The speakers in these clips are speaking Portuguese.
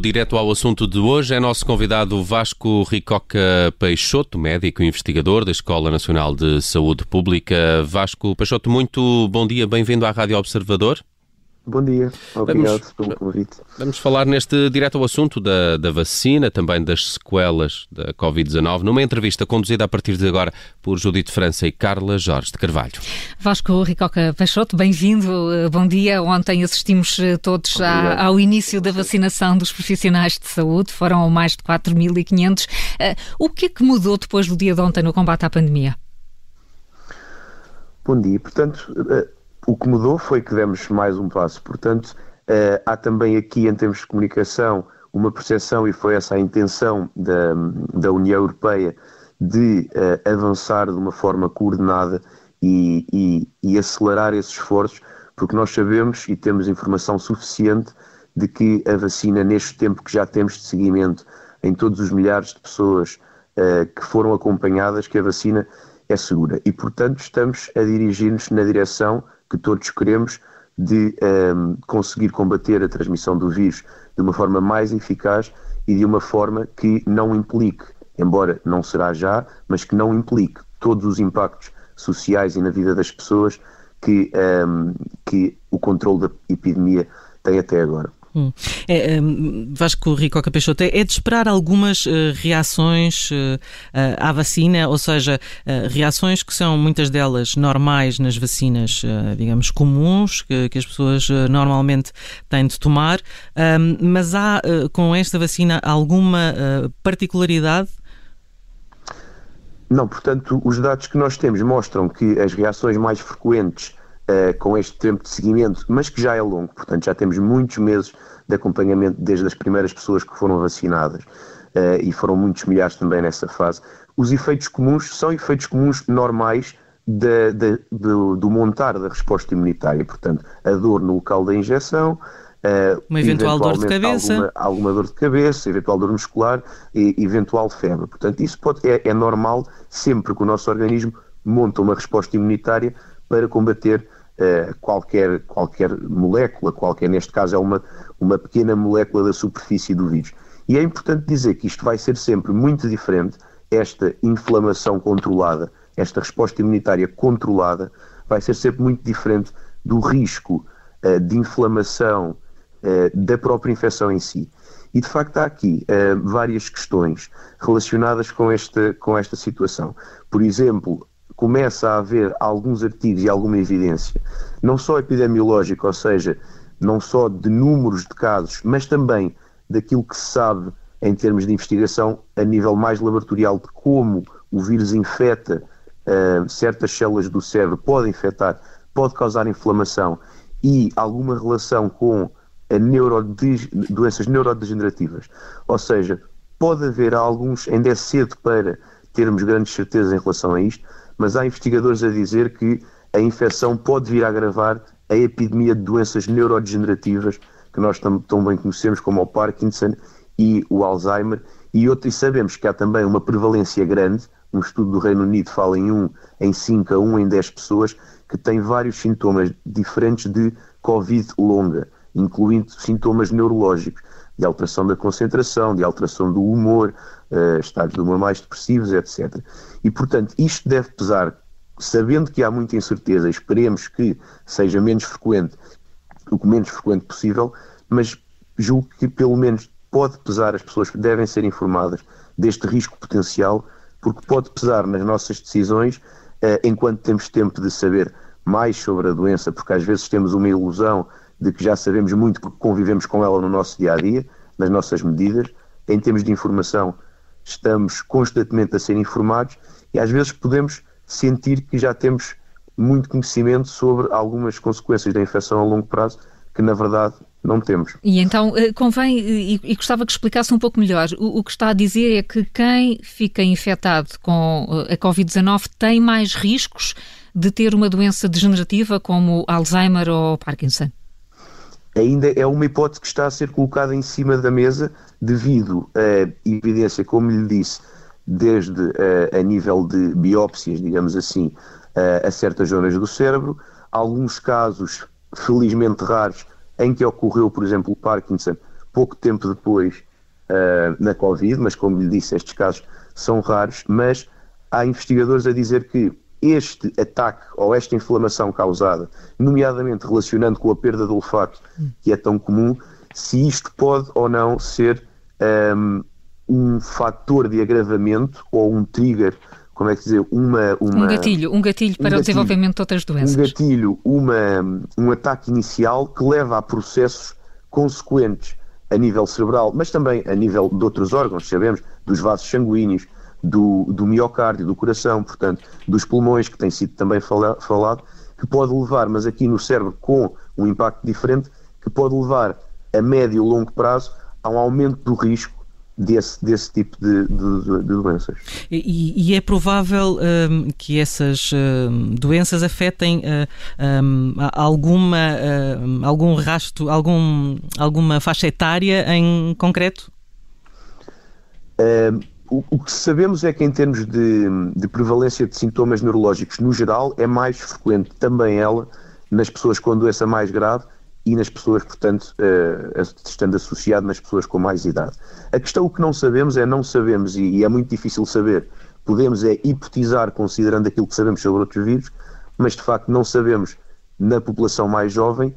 Direto ao assunto de hoje é nosso convidado Vasco Ricoca Peixoto, médico e investigador da Escola Nacional de Saúde Pública. Vasco Peixoto, muito bom dia, bem-vindo à Rádio Observador. Bom dia, obrigado vamos, pelo convite. Vamos falar neste direto ao assunto da, da vacina, também das sequelas da Covid-19, numa entrevista conduzida a partir de agora por Judite França e Carla Jorge de Carvalho. Vasco Ricoca Peixoto, bem-vindo, eh, bom dia. Ontem assistimos eh, todos à, ao início da vacinação dos profissionais de saúde, foram mais de 4.500. Uh, o que é que mudou depois do dia de ontem no combate à pandemia? Bom dia, portanto o que mudou foi que demos mais um passo. Portanto, uh, há também aqui, em termos de comunicação, uma percepção, e foi essa a intenção da, da União Europeia, de uh, avançar de uma forma coordenada e, e, e, acelerar esses esforços, porque nós sabemos e temos informação suficiente de que a vacina, neste tempo que já temos de seguimento em todos os milhares de pessoas uh, que foram acompanhadas, que a vacina é segura. E, portanto, estamos a dirigir-nos na direção que todos queremos de um, ehm, conseguir combater a transmissão do vírus de uma forma mais eficaz e de uma forma que não implique, embora não será já, mas que não implique todos os impactos sociais e na vida das pessoas que, um, ehm, que o controle da epidemia tem até agora. Hum. É, um, Vasco Ricoca Peixoto, é de esperar algumas uh, reações uh, à vacina, ou seja, uh, reações que são muitas delas normais nas vacinas, digamos, comuns, que, que as pessoas normalmente têm de tomar, um, mas há com esta vacina alguma particularidade? Não, portanto, os dados que nós temos mostram que as reações mais frequentes uh, com este tempo de seguimento, mas que já é longo, portanto já temos muitos meses de acompanhamento desde as primeiras pessoas que foram vacinadas uh, e foram muitos milhares também nessa fase. Os efeitos comuns são efeitos comuns normais de, de, de, do montar da resposta imunitária, portanto, a dor no local da injeção, Uh, uma eventual dor de cabeça. Alguma, alguma, dor de cabeça, eventual dor muscular e eventual febre. Portanto, isso pode, é, é, normal sempre que o nosso organismo monta uma resposta imunitária para combater uh, qualquer, qualquer molécula, qualquer, neste caso é uma, uma pequena molécula da superfície do vírus. E é importante dizer que isto vai ser sempre muito diferente, esta inflamação controlada, esta resposta imunitária controlada, vai ser sempre muito diferente do risco uh, de inflamação uh, da própria infecção em si. E de facto há aqui várias questões relacionadas com esta, com esta situação. Por exemplo, começa a haver alguns artigos e alguma evidência, não só epidemiológica, ou seja, não só de números de casos, mas também daquilo que se sabe em termos de investigação a nível mais laboratorial de como o vírus infecta uh, certas células do cérebro, pode infectar, pode causar inflamação e alguma relação com doenças neurodegenerativas. Ou seja, pode haver alguns, ainda é cedo para termos grandes certezas em relação a isto, mas há investigadores a dizer que a infecção pode vir a agravar a epidemia de doenças neurodegenerativas que nós tão, tão bem conhecemos como o Parkinson e o Alzheimer. E, outro, e sabemos que há também uma prevalência grande, um estudo do Reino Unido fala em 1 em 5 a 1 em 10 pessoas que têm vários sintomas diferentes de Covid longa, incluindo sintomas neurológicos, de alteração da concentração, de alteração do humor, uh, estados de humor mais depressivos, etc. E, portanto, isto deve pesar, sabendo que há muita incerteza, esperemos que seja menos frequente, o que menos frequente possível, mas julgo que pelo menos pode pesar, as pessoas devem ser informadas deste risco potencial, porque pode pesar nas nossas decisões uh, enquanto temos tempo de saber mais sobre a doença, porque às vezes temos uma ilusão de que já sabemos muito porque convivemos com ela no nosso dia a dia, nas nossas medidas. Em termos de informação, estamos constantemente a ser informados e às vezes podemos sentir que já temos muito conhecimento sobre algumas consequências da infecção a longo prazo que na verdade não temos. E então eh, convém, e, e gostava que explicasse um pouco melhor, o, o, que está a dizer é que quem fica infectado com eh, a Covid-19 tem mais riscos de ter uma doença degenerativa como Alzheimer ou Parkinson? Ainda é uma hipótese que está a ser colocada em cima da mesa devido à evidência, como lhe disse, desde uh, a nível de biópsias, digamos assim, uh, a certas zonas do cérebro, alguns casos felizmente raros em que ocorreu, por exemplo, o Parkinson, pouco tempo depois uh, na Covid, mas como lhe disse, estes casos são raros, mas há investigadores a dizer que este ataque ou esta inflamação causada, nomeadamente relacionando com a perda do olfato, que é tão comum, se isto pode ou não ser um, um fator de agravamento ou um trigger, como é que dizer, uma, uma um gatilho, um gatilho para um gatilho, o desenvolvimento de outras doenças. Um gatilho, uma, um ataque inicial que leva a processos consequentes a nível cerebral, mas também a nível de outros órgãos, sabemos, dos vasos sanguíneos, do, do miocárdio, do coração, portanto, dos pulmões, que tem sido também fala, falado, que pode levar, mas aqui no cérebro com um impacto diferente, que pode levar a médio e longo prazo a um aumento do risco desse, desse tipo de, de, de doenças. E, e, é provável um, que essas um, doenças afetem uh, um, alguma, uh, algum rasto, algum, alguma faixa etária em concreto? O, o, que sabemos é que, em termos de, de, prevalência de sintomas neurológicos no geral, é mais frequente também ela nas pessoas com doença mais grave e nas pessoas, portanto, uh, estando associado nas pessoas com mais idade. A questão o que não sabemos é não sabemos, e, e é muito difícil saber, podemos é hipotizar considerando aquilo que sabemos sobre outros vírus, mas de facto não sabemos na população mais jovem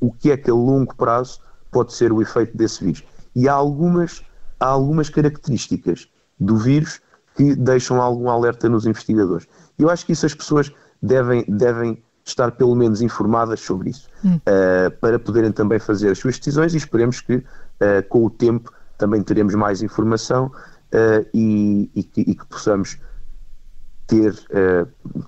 o que é que a longo prazo pode ser o efeito desse vírus. E há algumas, há algumas características do vírus que deixam algum alerta nos investigadores. Eu acho que isso as pessoas devem, devem estar pelo menos informadas sobre isso, hum. uh, para poderem também fazer as suas decisões e esperemos que uh, com o tempo também teremos mais informação uh, e, e, que, e, que, possamos ter,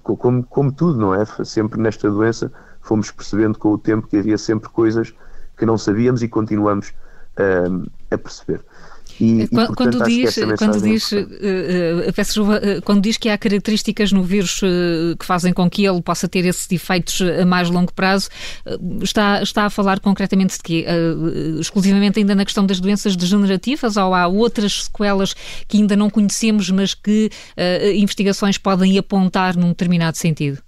como, como tudo, não é? Sempre nesta doença fomos percebendo com o tempo que havia sempre coisas que não sabíamos e continuamos a perceber. E, quando, e, quando diz, quando diz, uh, uh, quando diz que há características no vírus uh, que fazem com que ele possa ter esses efeitos a mais longo prazo, está, está a falar concretamente de quê? exclusivamente ainda na questão das doenças degenerativas ou há outras sequelas que ainda não conhecemos, mas que investigações podem apontar num determinado sentido?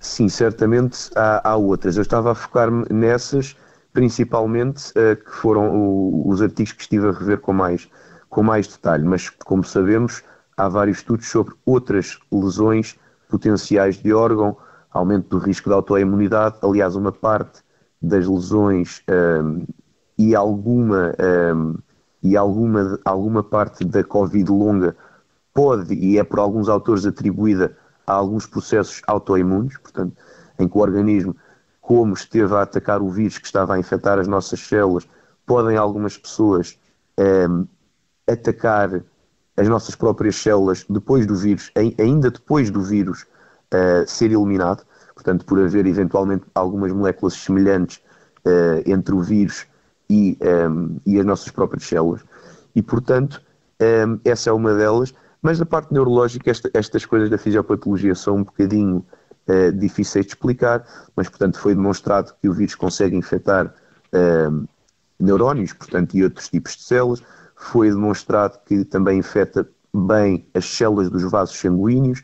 Sim, certamente há, há outras. Eu estava a focar-me nessas principalmente uh, que foram o, os artigos que estive a rever com mais, com mais detalhe, mas como sabemos, há vários estudos sobre outras lesões potenciais de órgão, aumento do risco de autoimunidade, aliás, uma parte das lesões um, ehm, e alguma um, ehm, e alguma, alguma parte da Covid longa pode, e é por alguns autores atribuída a alguns processos autoimunes, portanto, em que o organismo como esteve a atacar o vírus que estava a infectar as nossas células, podem algumas pessoas um, ehm, atacar as nossas próprias células depois do vírus, ainda depois do vírus uh, ser eliminado, portanto, por haver eventualmente algumas moléculas semelhantes uh, entre o vírus e, um, ehm, e, as nossas próprias células. E, portanto, um, ehm, essa é uma delas. Mas da parte neurológica, esta, estas coisas da fisiopatologia são um bocadinho uh, difíceis de explicar, mas, portanto, foi demonstrado que o vírus consegue infectar uh, neurónios, portanto, e outros tipos de células. Foi demonstrado que também infecta bem as células dos vasos sanguíneos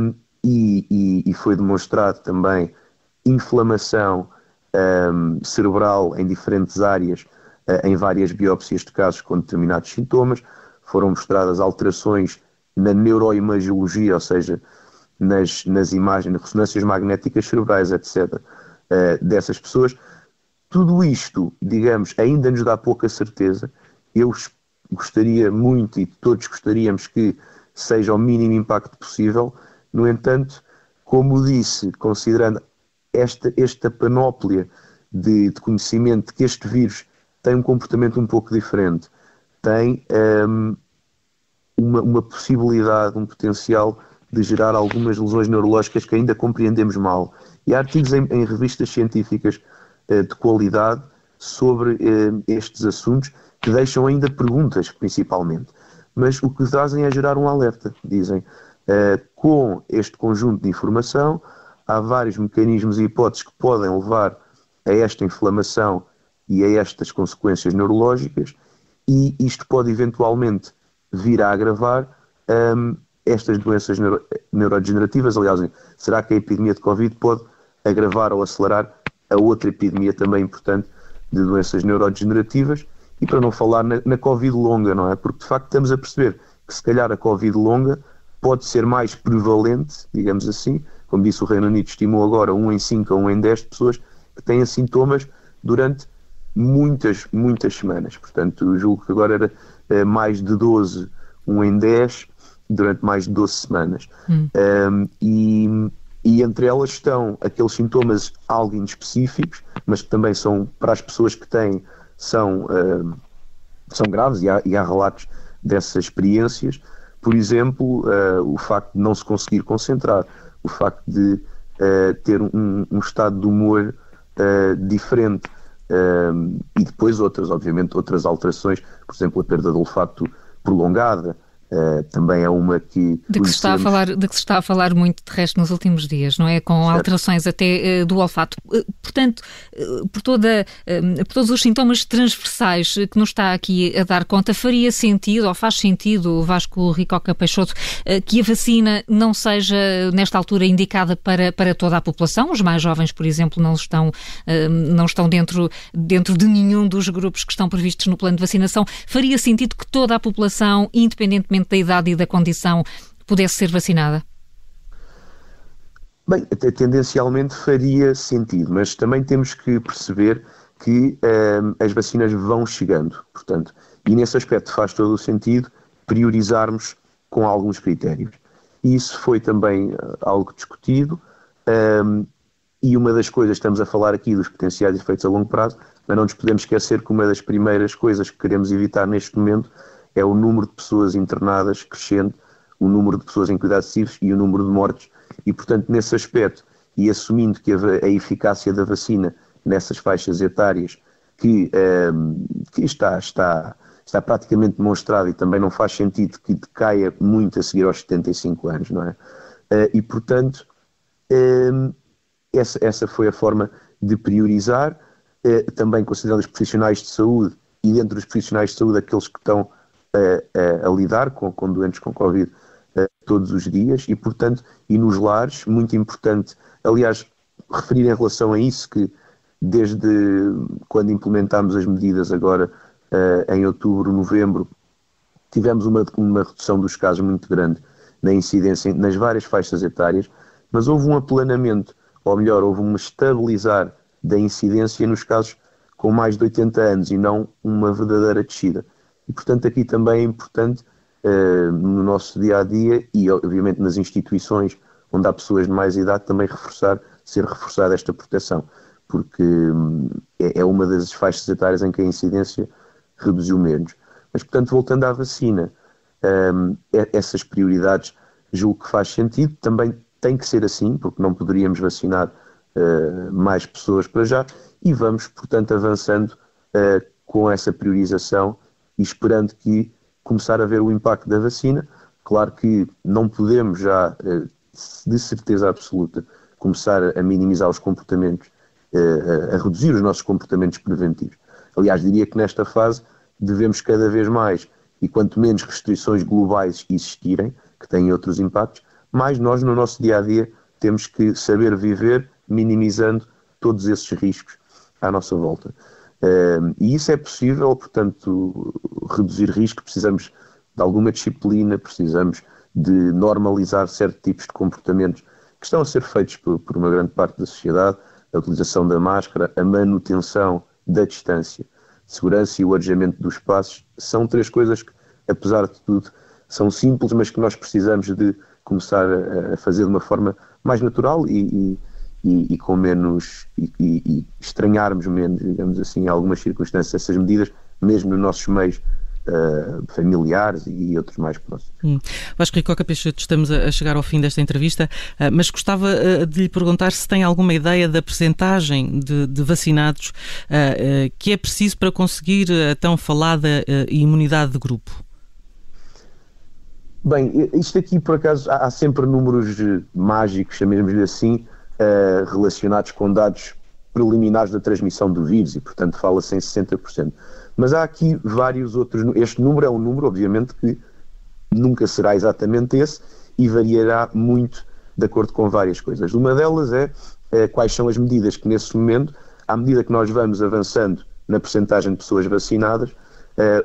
um, e, e, e, foi demonstrado também inflamação um, cerebral em diferentes áreas, uh, em várias biópsias de casos com determinados sintomas. Foram mostradas alterações na neuroimagiologia, ou seja, nas, nas imagens, ressonâncias magnéticas cerebrais, etc., eh, dessas pessoas. Tudo isto, digamos, ainda nos dá pouca certeza. Eu gostaria muito e todos gostaríamos que seja o mínimo impacto possível. No entanto, como disse, considerando esta, esta panóplia de, de conhecimento que este vírus tem um comportamento um pouco diferente, tem um, ehm, uma, uma possibilidade, um potencial de gerar algumas lesões neurológicas que ainda compreendemos mal. E há artigos em, em revistas científicas eh, de qualidade sobre eh, estes assuntos que deixam ainda perguntas, principalmente. Mas o que fazem é gerar um alerta. Dizem, eh, com este conjunto de informação, há vários mecanismos e hipóteses que podem levar a esta inflamação e a estas consequências neurológicas, e isto pode eventualmente vir a agravar um, estas doenças neuro, neurodegenerativas. Aliás, será que a epidemia de Covid pode agravar ou acelerar a outra epidemia também importante de doenças neurodegenerativas e para não falar na, na Covid longa, não é? Porque de facto estamos a perceber que se calhar a Covid longa pode ser mais prevalente, digamos assim, como disse o Reino Unido, estimou agora 1 em 5 a 1 em 10 pessoas que têm sintomas durante muitas, muitas semanas. Portanto, julgo que agora era eh, mais de 12, 1 em 10, durante mais de 12 semanas. Hum. Um, e, e entre elas estão aqueles sintomas algo inespecíficos, mas que também são, para as pessoas que têm, são, uh, são graves e há, e há, relatos dessas experiências. Por exemplo, uh, o facto de não se conseguir concentrar, o facto de uh, ter um, um, estado de humor diferente e depois outras, obviamente, outras alterações, por exemplo, a perda de olfato prolongada, Uh, também é uma que. De que, se está a falar, de que se está a falar muito, de resto, nos últimos dias, não é? Com certo. alterações até uh, do olfato. Uh, portanto, por, toda, por todos os sintomas transversais que nos está aqui a dar conta, faria sentido, ou faz sentido, Vasco Ricoca Peixoto, que a vacina não seja, nesta altura, indicada para, para toda a população? Os mais jovens, por exemplo, não estão, não estão dentro, dentro de nenhum dos grupos que estão previstos no plano de vacinação. Faria sentido que toda a população, independentemente da idade e da condição, pudesse ser vacinada? Bem, tendencialmente faria sentido, mas também temos que perceber que ehm, as vacinas vão chegando, portanto, e nesse aspecto faz todo o sentido priorizarmos com alguns critérios. Isso foi também eh, algo discutido, ehm, e uma das coisas, estamos a falar aqui dos potenciais efeitos a longo prazo, mas não nos podemos esquecer que uma das primeiras coisas que queremos evitar neste momento é o número de pessoas internadas crescendo, o número de pessoas em cuidados intensivos e o número de mortes. E, portanto, nesse aspecto, e assumindo que a, a eficácia da vacina nessas faixas etárias, que, um, ehm, que está, está, está praticamente demonstrado e também não faz sentido que decaia muito a seguir aos 75 anos, não é? Uh, e, portanto, um, ehm, essa, essa foi a forma de priorizar, uh, também considerando os profissionais de saúde e dentro dos profissionais de saúde aqueles que estão a, a, a lidar com, com, doentes com Covid uh, todos os dias e, portanto, e nos lares, muito importante, aliás, referir em relação a isso que desde quando implementámos as medidas agora uh, em outubro, novembro, tivemos uma, uma redução dos casos muito grande na incidência nas várias faixas etárias, mas houve um aplanamento, ou melhor, houve um estabilizar da incidência nos casos com mais de 80 anos e não uma verdadeira descida. E, portanto, aqui também é importante, uh, no nosso dia a dia e, obviamente, nas instituições onde há pessoas de mais idade, também reforçar, ser reforçada esta proteção, porque um, é, é, uma das faixas etárias em que a incidência reduziu menos. Mas, portanto, voltando à vacina, um, essas prioridades julgo que faz sentido, também tem que ser assim, porque não poderíamos vacinar uh, mais pessoas para já, e vamos, portanto, avançando uh, com essa priorização e esperando que começar a ver o impacto da vacina. Claro que não podemos já, eh, de certeza absoluta, começar a minimizar os comportamentos, eh, a reduzir os nossos comportamentos preventivos. Aliás, diria que nesta fase devemos cada vez mais, e quanto menos restrições globais existirem, que têm outros impactos, mais nós no nosso dia a dia temos que saber viver minimizando todos esses riscos à nossa volta e isso é possível, portanto, reduzir risco, precisamos de alguma disciplina, precisamos de normalizar certos tipos de comportamentos que estão a ser feitos por, por uma grande parte da sociedade, a utilização da máscara, a manutenção da distância, segurança e o adiamento dos passos, são três coisas que, apesar de tudo, são simples, mas que nós precisamos de começar a, fazer de uma forma mais natural e, e e, e com menos e, e, estranharmos menos, digamos assim, em algumas circunstâncias essas medidas, mesmo nos nossos meios Uh, familiares e outros mais próximos. Hum. Vasco Ricoca Peixoto, estamos a chegar ao fim desta entrevista, uh, mas gostava uh, de lhe perguntar se tem alguma ideia da percentagem de, de vacinados que é preciso para conseguir a tão falada imunidade de grupo. Bem, isto aqui por acaso há, há sempre números mágicos, chamemos-lhe assim, uh, relacionados com dados preliminares da transmissão do vírus e, portanto, fala-se em 60%. Mas há aqui vários outros. Este número é um número, obviamente, que nunca será exatamente esse e variará muito de acordo com várias coisas. Uma delas é, é quais são as medidas que, nesse momento, à medida que nós vamos avançando na percentagem de pessoas vacinadas,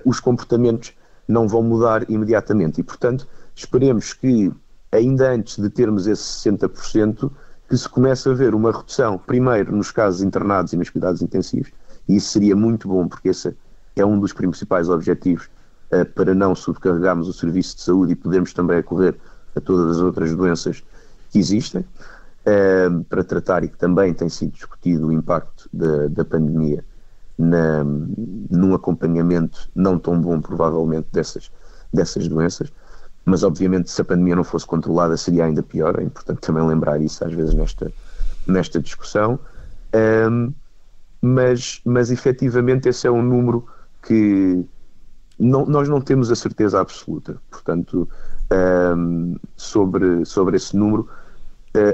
os comportamentos não vão mudar imediatamente. E, portanto, esperemos que, ainda antes de termos esse 60%, que se comece a ver uma redução, primeiro nos casos internados e nos cuidados intensivos, e isso seria muito bom, porque esse é um dos principais objetivos uh, para não subcarregarmos o serviço de saúde e podermos também acorrer a todas as outras doenças que existem, uh, para tratar e que também tem sido discutido o impacto da, da pandemia na, num acompanhamento não tão bom, provavelmente, dessas, dessas doenças. Mas, obviamente, se a pandemia não fosse controlada, seria ainda pior. É importante também lembrar isso, às vezes, nesta, nesta discussão. Um, mas, mas, efetivamente, esse é um número que não, nós não temos a certeza absoluta. Portanto, um, sobre, sobre esse número,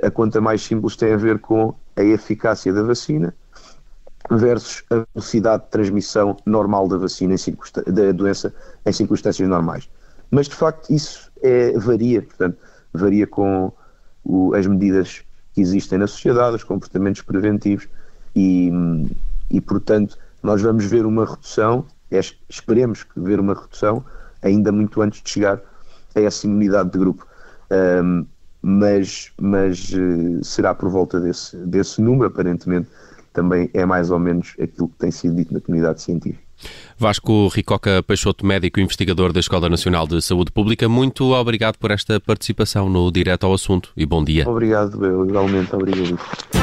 a conta mais simples tem a ver com a eficácia da vacina versus a velocidade de transmissão normal da vacina em da doença em circunstâncias normais. Mas de facto isso é, varia, portanto, varia com o, as medidas que existem na sociedade, os comportamentos preventivos e, e portanto nós vamos ver uma redução, é, esperemos ver uma redução ainda muito antes de chegar a essa imunidade de grupo. Um, mas, mas uh, será por volta desse, desse número, aparentemente, também é mais ou menos aquilo que tem sido dito na comunidade científica. Vasco Ricoca Peixoto, médico e investigador da Escola Nacional de Saúde Pública, muito obrigado por esta participação no Direto ao Assunto e bom dia. Obrigado, eu igualmente obrigado.